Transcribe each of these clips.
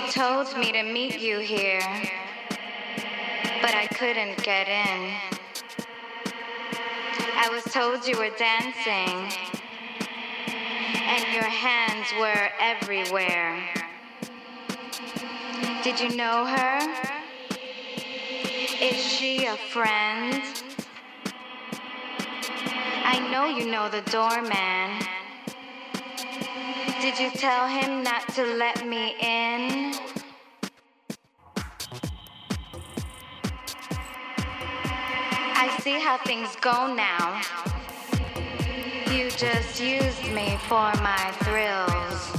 You told me to meet you here, but I couldn't get in. I was told you were dancing, and your hands were everywhere. Did you know her? Is she a friend? I know you know the doorman. Did you tell him not to let me in? See how things go now. You just used me for my thrills.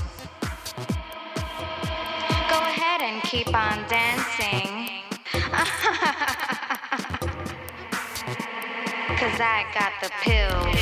Go ahead and keep on dancing. Cause I got the pills.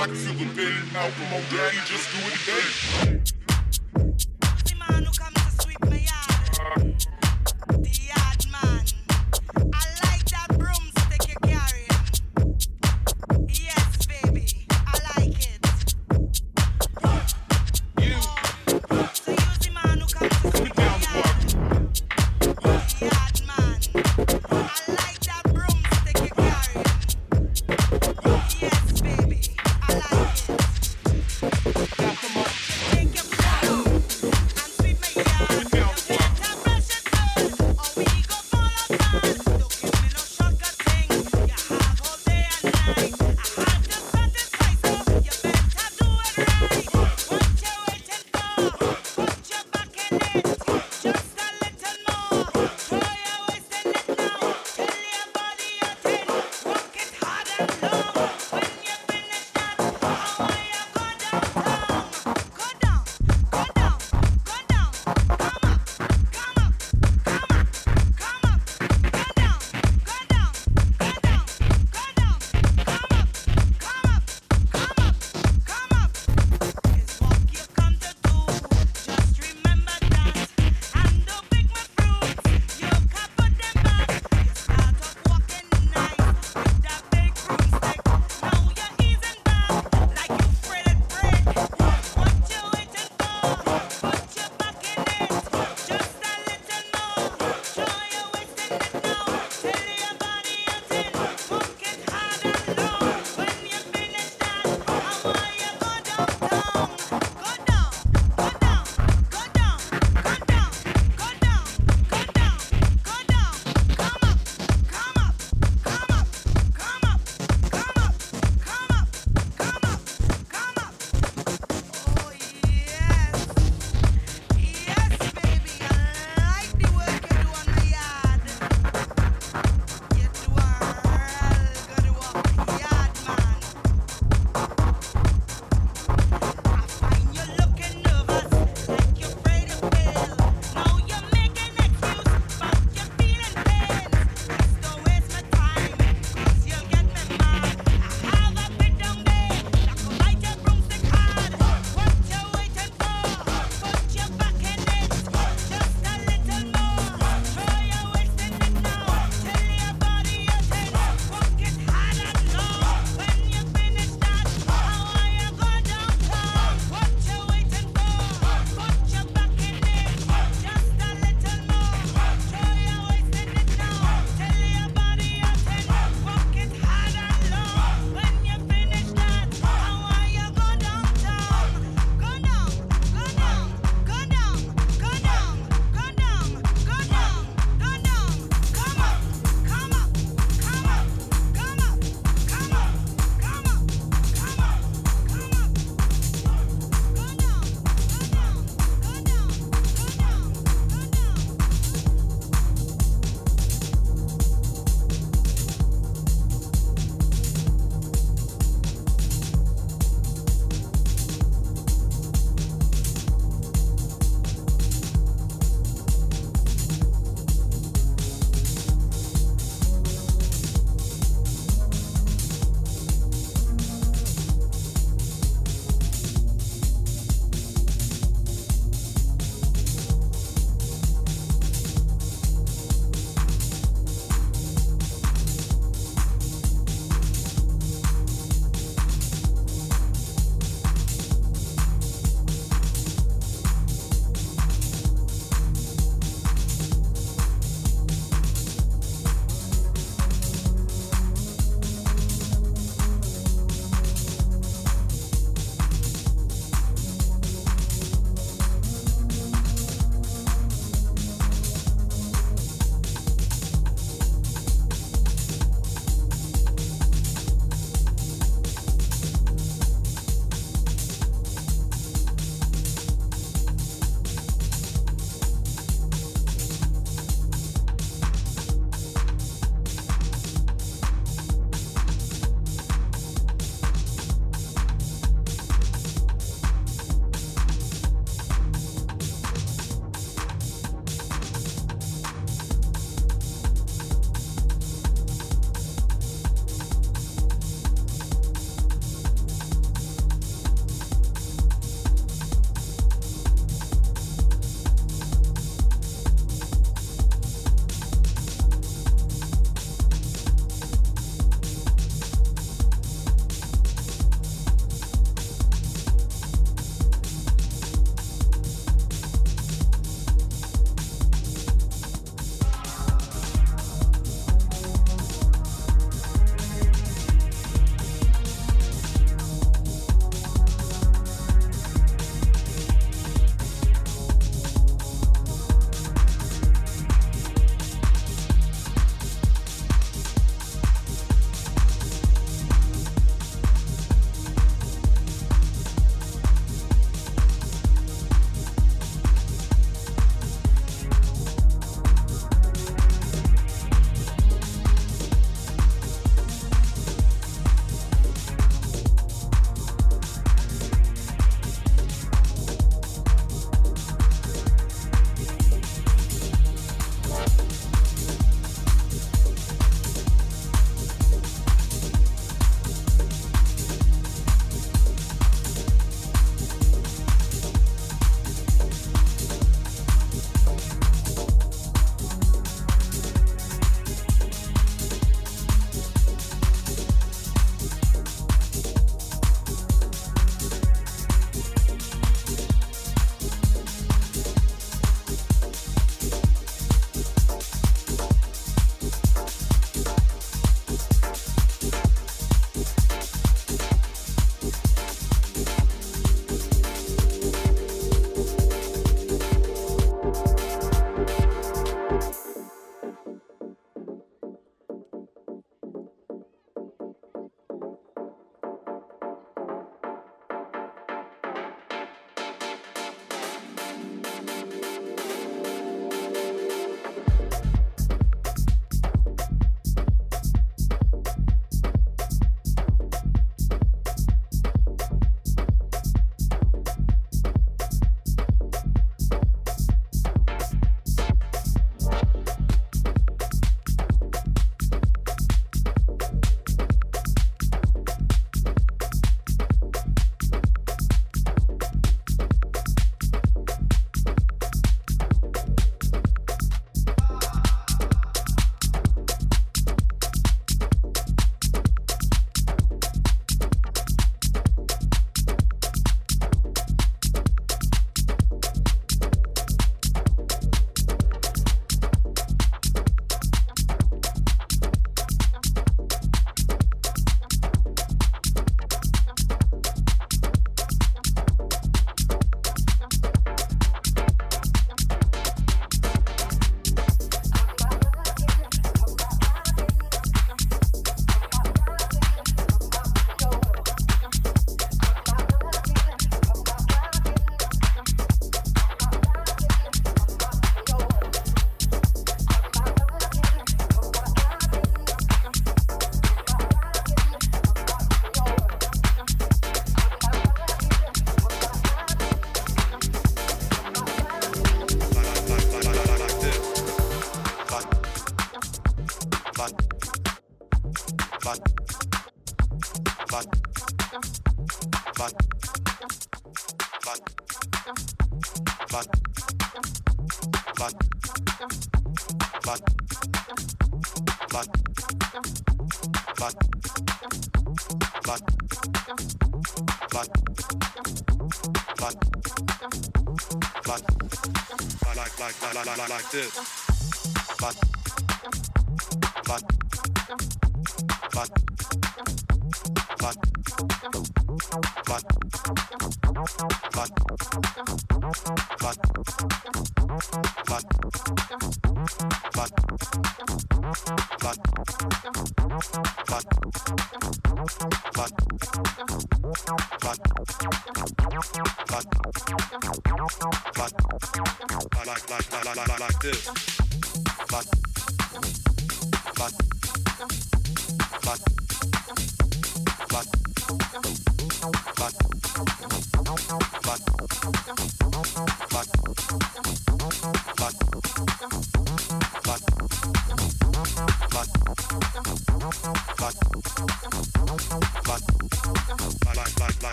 I can feel the pain. Now from my daddy, just do it again.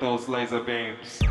Those laser beams.